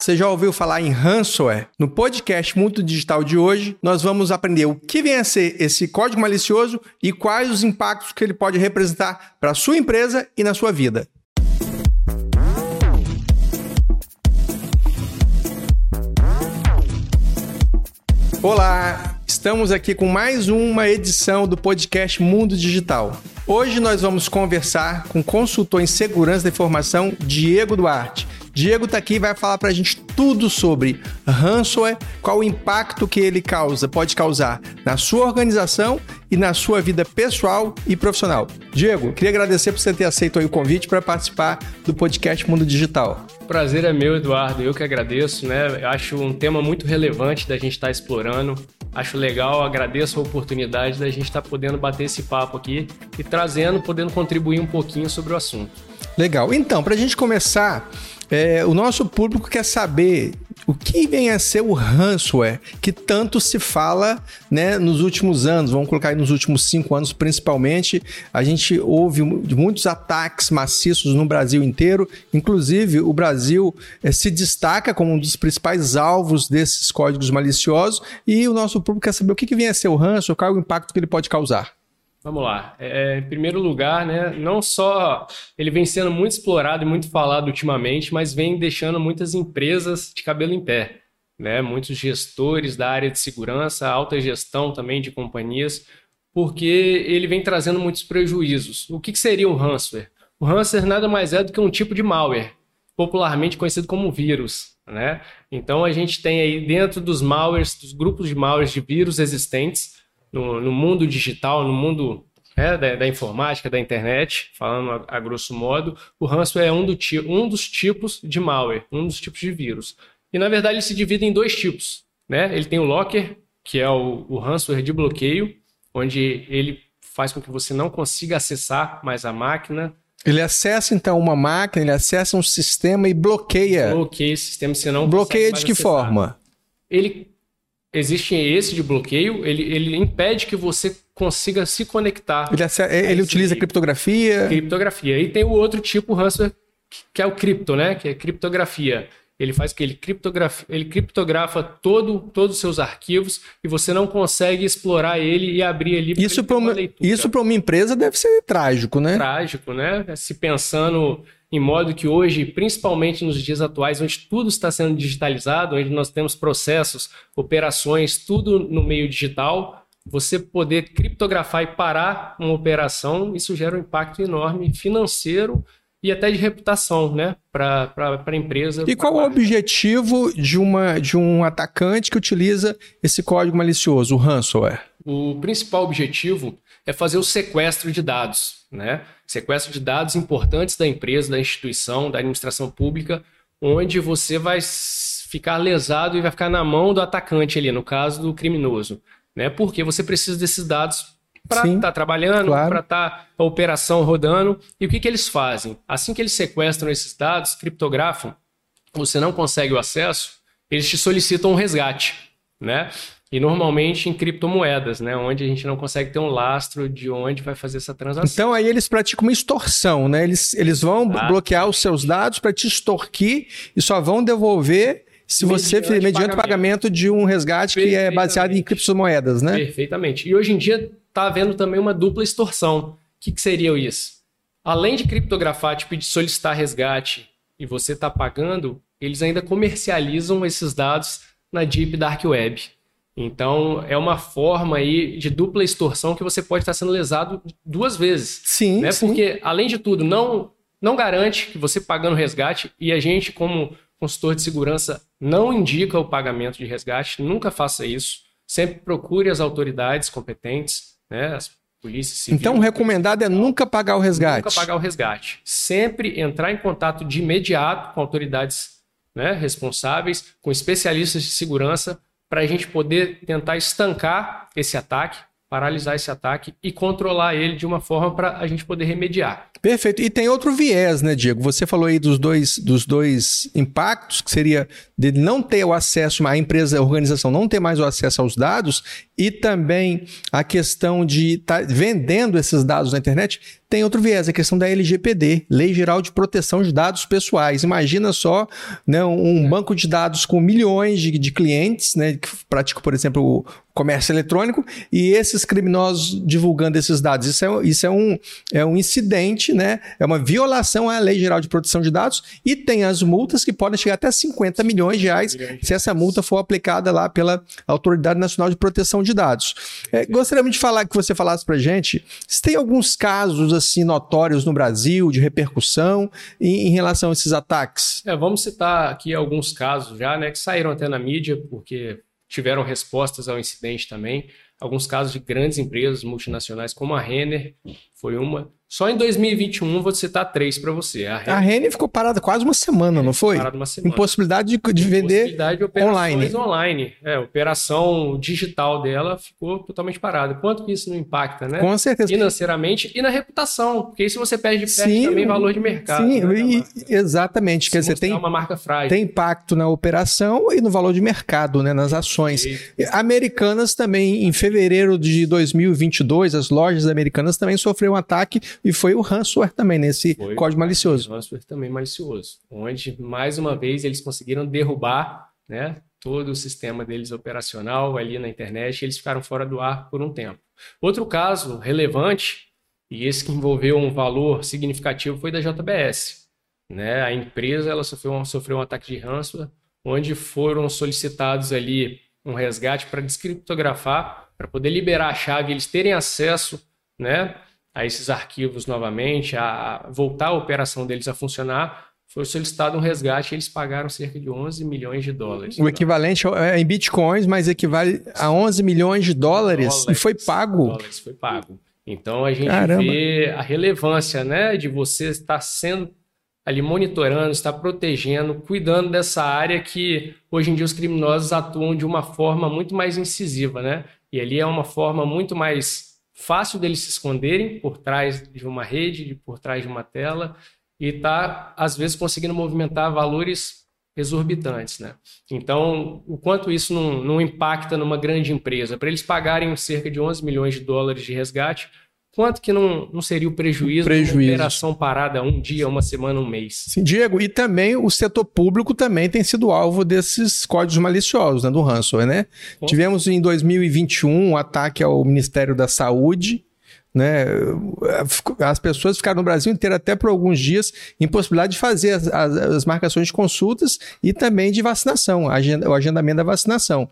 Você já ouviu falar em ransomware? No podcast Mundo Digital de hoje, nós vamos aprender o que vem a ser esse código malicioso e quais os impactos que ele pode representar para a sua empresa e na sua vida. Olá, estamos aqui com mais uma edição do podcast Mundo Digital. Hoje nós vamos conversar com o consultor em segurança da informação Diego Duarte. Diego está aqui e vai falar para a gente tudo sobre ransomware, qual o impacto que ele causa, pode causar na sua organização e na sua vida pessoal e profissional. Diego, queria agradecer por você ter aceito o convite para participar do podcast Mundo Digital. Prazer é meu, Eduardo. Eu que agradeço, né? Eu acho um tema muito relevante da gente estar tá explorando. Acho legal, agradeço a oportunidade da gente estar tá podendo bater esse papo aqui e trazendo, podendo contribuir um pouquinho sobre o assunto. Legal. Então, para a gente começar, é, o nosso público quer saber o que vem a ser o ransomware, que tanto se fala né, nos últimos anos, vamos colocar aí nos últimos cinco anos principalmente. A gente ouve muitos ataques maciços no Brasil inteiro, inclusive o Brasil é, se destaca como um dos principais alvos desses códigos maliciosos, e o nosso público quer saber o que, que vem a ser o ransomware, qual é o impacto que ele pode causar. Vamos lá. É, é, em primeiro lugar, né, não só ele vem sendo muito explorado e muito falado ultimamente, mas vem deixando muitas empresas de cabelo em pé. Né? Muitos gestores da área de segurança, alta gestão também de companhias, porque ele vem trazendo muitos prejuízos. O que, que seria o ransomware? O ransomware nada mais é do que um tipo de malware, popularmente conhecido como vírus. Né? Então a gente tem aí dentro dos malwares, dos grupos de malwares de vírus existentes, no, no mundo digital, no mundo é, da, da, informática, da internet, falando a, a, grosso modo, o ransomware é um, do um dos tipos de malware, um dos tipos de vírus. E na verdade ele se divide em dois tipos. Né? Ele tem o locker, que é o, o ransomware de bloqueio, onde ele faz com que você não consiga acessar mais a máquina. Ele acessa então uma máquina, ele acessa um sistema e bloqueia. Bloqueia esse sistema, você não Bloqueia de que acessar. forma? Ele existe esse de bloqueio, ele, ele impede que você consiga se conectar. Ele, ele utiliza criptografia. Criptografia. E tem o outro tipo, ransomware, que é o cripto, né? Que é criptografia. Ele faz que ele criptografa, ele criptografa todo, todos os seus arquivos e você não consegue explorar ele e abrir ali. Isso para uma, isso para uma empresa deve ser trágico, né? Trágico, né? Se pensando em modo que hoje, principalmente nos dias atuais, onde tudo está sendo digitalizado, onde nós temos processos, operações, tudo no meio digital, você poder criptografar e parar uma operação, isso gera um impacto enorme financeiro e até de reputação, né, para a empresa. E qual o objetivo de, uma, de um atacante que utiliza esse código malicioso, o ransomware? O principal objetivo é fazer o sequestro de dados, né? Sequestro de dados importantes da empresa, da instituição, da administração pública, onde você vai ficar lesado e vai ficar na mão do atacante ali, no caso do criminoso, né? Porque você precisa desses dados para estar tá trabalhando, claro. para estar tá a operação rodando. E o que, que eles fazem? Assim que eles sequestram esses dados, criptografam, você não consegue o acesso, eles te solicitam um resgate, né? E normalmente em criptomoedas, né? Onde a gente não consegue ter um lastro de onde vai fazer essa transação. Então aí eles praticam uma extorsão, né? Eles, eles vão ah. bloquear os seus dados para te extorquir e só vão devolver se você mediante, mediante pagamento. pagamento de um resgate que é baseado em criptomoedas, né? Perfeitamente. E hoje em dia está havendo também uma dupla extorsão. O que, que seria isso? Além de criptografar, tipo de solicitar resgate e você está pagando, eles ainda comercializam esses dados na Deep Dark Web. Então, é uma forma aí de dupla extorsão que você pode estar sendo lesado duas vezes. Sim, né? sim. Porque, além de tudo, não, não garante que você pagando resgate, e a gente, como consultor de segurança, não indica o pagamento de resgate, nunca faça isso. Sempre procure as autoridades competentes, né? as polícias civis. Então, o recomendado é nunca pagar o resgate. Nunca pagar o resgate. Sempre entrar em contato de imediato com autoridades né, responsáveis, com especialistas de segurança, para a gente poder tentar estancar esse ataque, paralisar esse ataque e controlar ele de uma forma para a gente poder remediar. Perfeito. E tem outro viés, né, Diego? Você falou aí dos dois, dos dois impactos, que seria de não ter o acesso, a empresa, a organização não ter mais o acesso aos dados, e também a questão de estar tá vendendo esses dados na internet. Tem outro viés, a questão da LGPD, Lei Geral de Proteção de Dados Pessoais. Imagina só né, um é. banco de dados com milhões de, de clientes, né, que praticam, por exemplo, o comércio eletrônico, e esses criminosos divulgando esses dados. Isso é, isso é, um, é um incidente, né, é uma violação à Lei Geral de Proteção de Dados, e tem as multas que podem chegar até 50 milhões de reais se essa multa for aplicada lá pela Autoridade Nacional de Proteção de Dados. É, gostaria de falar que você falasse para gente se tem alguns casos assim notórios no Brasil de repercussão em, em relação a esses ataques. É, vamos citar aqui alguns casos já, né, que saíram até na mídia porque tiveram respostas ao incidente também. Alguns casos de grandes empresas multinacionais, como a Renner, foi uma. Só em 2021 vou citar três para você. A Renner, a Renner, ficou parada quase uma semana, não foi? Parada uma semana. Impossibilidade de, de vender de online. online. É, a operação digital dela ficou totalmente parada. Quanto que isso não impacta, né? Com certeza. Financeiramente e na reputação. Porque se você perde, perde sim, também valor de mercado. Sim, né, e, exatamente. Se Quer dizer, tem uma marca frágil. Tem impacto na operação e no valor de mercado, né, nas ações. Americanas também, em fevereiro de 2022, as lojas americanas também sofreram um ataque e foi o ransomware também, nesse foi código malicioso. O ransomware também malicioso, onde, mais uma vez, eles conseguiram derrubar né, todo o sistema deles operacional ali na internet e eles ficaram fora do ar por um tempo. Outro caso relevante, e esse que envolveu um valor significativo, foi da JBS. Né? A empresa ela sofreu um, sofreu um ataque de ransomware, onde foram solicitados ali um resgate para descriptografar, para poder liberar a chave, eles terem acesso né, a esses arquivos novamente, a voltar a operação deles a funcionar, foi solicitado um resgate e eles pagaram cerca de 11 milhões de dólares. O equivalente é em bitcoins, mas equivale a 11 milhões de dólares, dólares e foi pago. Dólares, foi pago. Então a gente Caramba. vê a relevância, né, de você estar sendo ali monitorando, estar protegendo, cuidando dessa área que hoje em dia os criminosos atuam de uma forma muito mais incisiva, né? E ali é uma forma muito mais fácil deles se esconderem por trás de uma rede, por trás de uma tela, e tá às vezes conseguindo movimentar valores exorbitantes, né? Então, o quanto isso não, não impacta numa grande empresa? Para eles pagarem cerca de 11 milhões de dólares de resgate, Quanto que não, não seria o prejuízo, prejuízo. de uma operação parada um dia, uma semana, um mês? Sim, Diego, e também o setor público também tem sido alvo desses códigos maliciosos, né, do ransomware, né? Bom. Tivemos em 2021 um ataque ao Ministério da Saúde, né? As pessoas ficaram no Brasil inteiro até por alguns dias impossibilidade de fazer as, as, as marcações de consultas e também de vacinação, agenda, o agendamento da vacinação.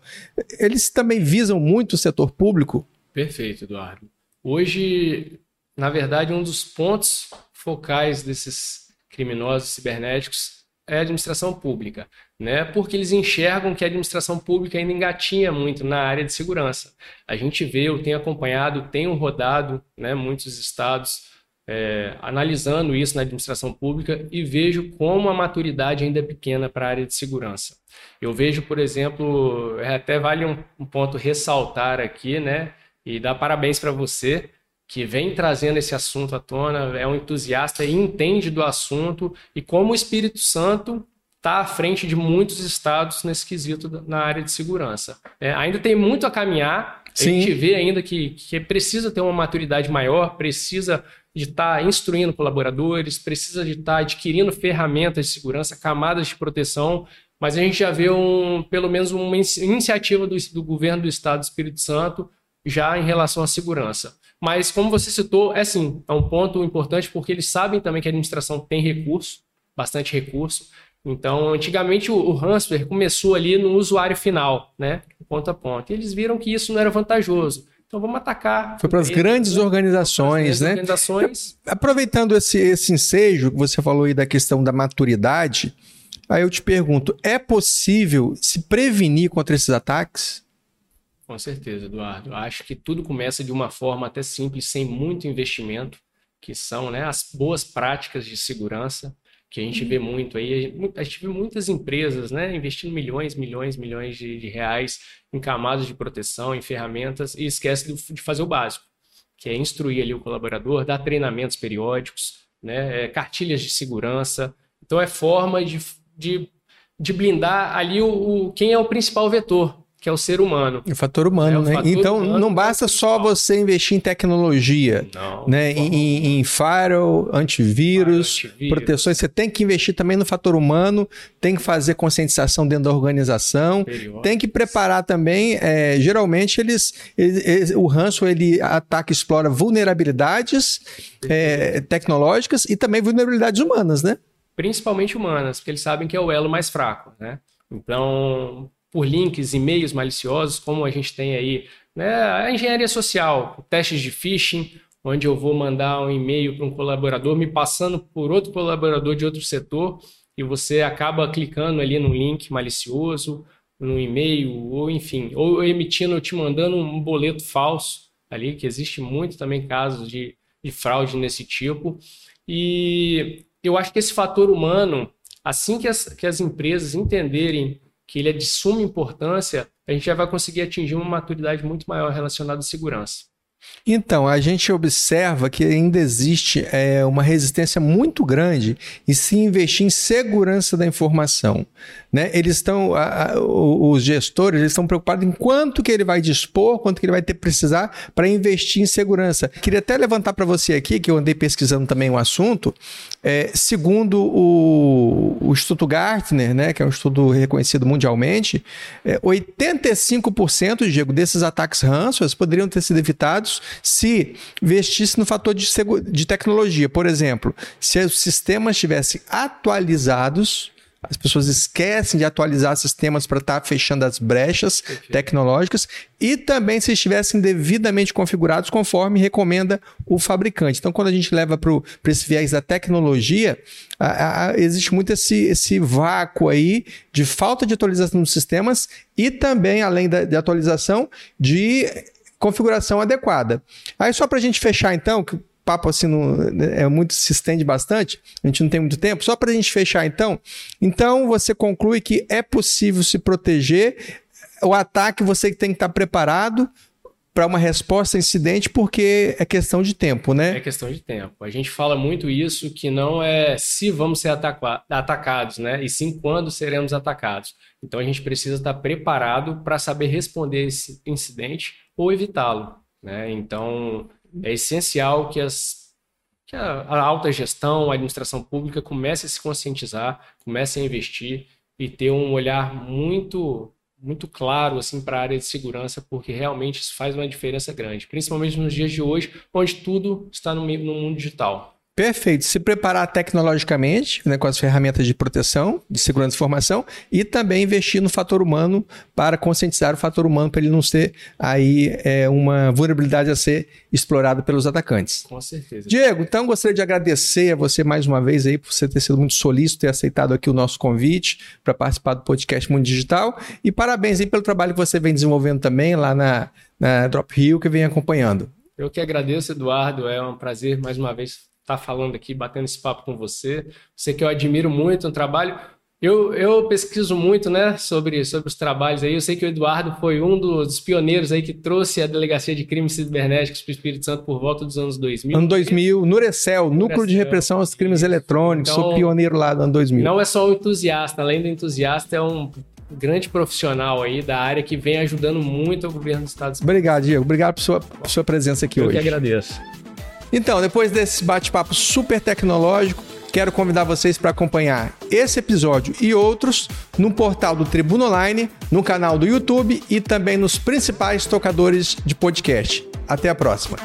Eles também visam muito o setor público? Perfeito, Eduardo. Hoje, na verdade, um dos pontos focais desses criminosos cibernéticos é a administração pública, né? Porque eles enxergam que a administração pública ainda engatinha muito na área de segurança. A gente vê, eu tenho acompanhado, tenho rodado, né, muitos estados é, analisando isso na administração pública e vejo como a maturidade ainda é pequena para a área de segurança. Eu vejo, por exemplo, é, até vale um, um ponto ressaltar aqui, né? E dar parabéns para você que vem trazendo esse assunto à tona, é um entusiasta e entende do assunto e como o Espírito Santo está à frente de muitos estados nesse quesito na área de segurança. É, ainda tem muito a caminhar, Sim. a gente vê ainda que, que precisa ter uma maturidade maior, precisa de estar tá instruindo colaboradores, precisa de estar tá adquirindo ferramentas de segurança, camadas de proteção, mas a gente já vê um, pelo menos uma iniciativa do, do governo do estado do Espírito Santo já em relação à segurança. Mas, como você citou, é sim, é um ponto importante porque eles sabem também que a administração tem recurso, bastante recurso. Então, antigamente o, o ransomware começou ali no usuário final, né, ponto a ponto. E eles viram que isso não era vantajoso. Então vamos atacar. Foi para as grandes né? organizações, né? Organizações. Aproveitando esse, esse ensejo que você falou aí da questão da maturidade, aí eu te pergunto: é possível se prevenir contra esses ataques? Com certeza, Eduardo. Acho que tudo começa de uma forma até simples, sem muito investimento, que são né, as boas práticas de segurança. que a gente vê muito aí. A gente vê muitas empresas né, investindo milhões, milhões, milhões de, de reais em camadas de proteção, em ferramentas, e esquece de fazer o básico, que é instruir ali o colaborador, dar treinamentos periódicos, né, é, cartilhas de segurança. Então, é forma de, de, de blindar ali o, o, quem é o principal vetor, que é o ser humano. O fator humano, é, o né? Fator então humano não basta é só você investir em tecnologia, não, né? Em, em firewall, antivírus, antivírus, proteções. Você tem que investir também no fator humano, tem que fazer conscientização dentro da organização, tem que preparar também. É, geralmente eles, eles, eles, o ranço ele ataca, explora vulnerabilidades é, tecnológicas e também vulnerabilidades humanas, né? Principalmente humanas, porque eles sabem que é o elo mais fraco, né? Então, por links, e-mails maliciosos, como a gente tem aí né, a engenharia social, testes de phishing, onde eu vou mandar um e-mail para um colaborador me passando por outro colaborador de outro setor e você acaba clicando ali no link malicioso, no e-mail, ou enfim, ou emitindo, te mandando um boleto falso ali, que existe muito também casos de, de fraude nesse tipo. E eu acho que esse fator humano, assim que as, que as empresas entenderem que ele é de suma importância, a gente já vai conseguir atingir uma maturidade muito maior relacionada à segurança. Então, a gente observa que ainda existe é, uma resistência muito grande em se investir em segurança da informação. Né? Eles estão, a, a, os gestores, eles estão preocupados em quanto que ele vai dispor, quanto que ele vai ter precisar para investir em segurança. Queria até levantar para você aqui, que eu andei pesquisando também o assunto, é, segundo o, o Instituto Gartner, né, que é um estudo reconhecido mundialmente, é, 85%, Diego, desses ataques ransomware poderiam ter sido evitados se investisse no fator de, de tecnologia. Por exemplo, se os sistemas estivessem atualizados as pessoas esquecem de atualizar sistemas para estar tá fechando as brechas Perfeito. tecnológicas e também se estivessem devidamente configurados conforme recomenda o fabricante. Então, quando a gente leva para esse viés da tecnologia, a, a, existe muito esse, esse vácuo aí de falta de atualização dos sistemas e também, além da de atualização, de configuração adequada. Aí, só para a gente fechar, então, papo assim é muito se estende bastante, a gente não tem muito tempo. Só para a gente fechar então, então você conclui que é possível se proteger. O ataque você tem que estar preparado para uma resposta a incidente porque é questão de tempo, né? É questão de tempo. A gente fala muito isso que não é se vamos ser atacados, né? E sim quando seremos atacados. Então a gente precisa estar preparado para saber responder esse incidente ou evitá-lo, né? Então é essencial que, as, que a, a alta gestão, a administração pública comece a se conscientizar, comece a investir e ter um olhar muito muito claro assim para a área de segurança, porque realmente isso faz uma diferença grande, principalmente nos dias de hoje, onde tudo está no, no mundo digital. Perfeito. Se preparar tecnologicamente, né, com as ferramentas de proteção, de segurança de informação, e também investir no fator humano para conscientizar o fator humano para ele não ser aí é, uma vulnerabilidade a ser explorada pelos atacantes. Com certeza. Diego, então gostaria de agradecer a você mais uma vez aí por você ter sido muito solícito ter aceitado aqui o nosso convite para participar do podcast Mundo Digital e parabéns aí pelo trabalho que você vem desenvolvendo também lá na, na Drop Hill que vem acompanhando. Eu que agradeço, Eduardo. É um prazer mais uma vez estar tá falando aqui, batendo esse papo com você. Você que eu admiro muito no trabalho. Eu, eu pesquiso muito, né, sobre, sobre os trabalhos aí. Eu sei que o Eduardo foi um dos pioneiros aí que trouxe a Delegacia de Crimes Cibernéticos para o Espírito Santo por volta dos anos 2000. Ano 2000, Nurecel, Núcleo de Repressão aos Crimes Eletrônicos. Então, Sou pioneiro lá do ano 2000. Não é só um entusiasta, além do entusiasta, é um grande profissional aí da área que vem ajudando muito o governo do Estado. Obrigado, Diego. Obrigado por sua, por sua presença aqui eu hoje. Eu que agradeço. Então, depois desse bate-papo super tecnológico, quero convidar vocês para acompanhar esse episódio e outros no portal do Tribuna Online, no canal do YouTube e também nos principais tocadores de podcast. Até a próxima.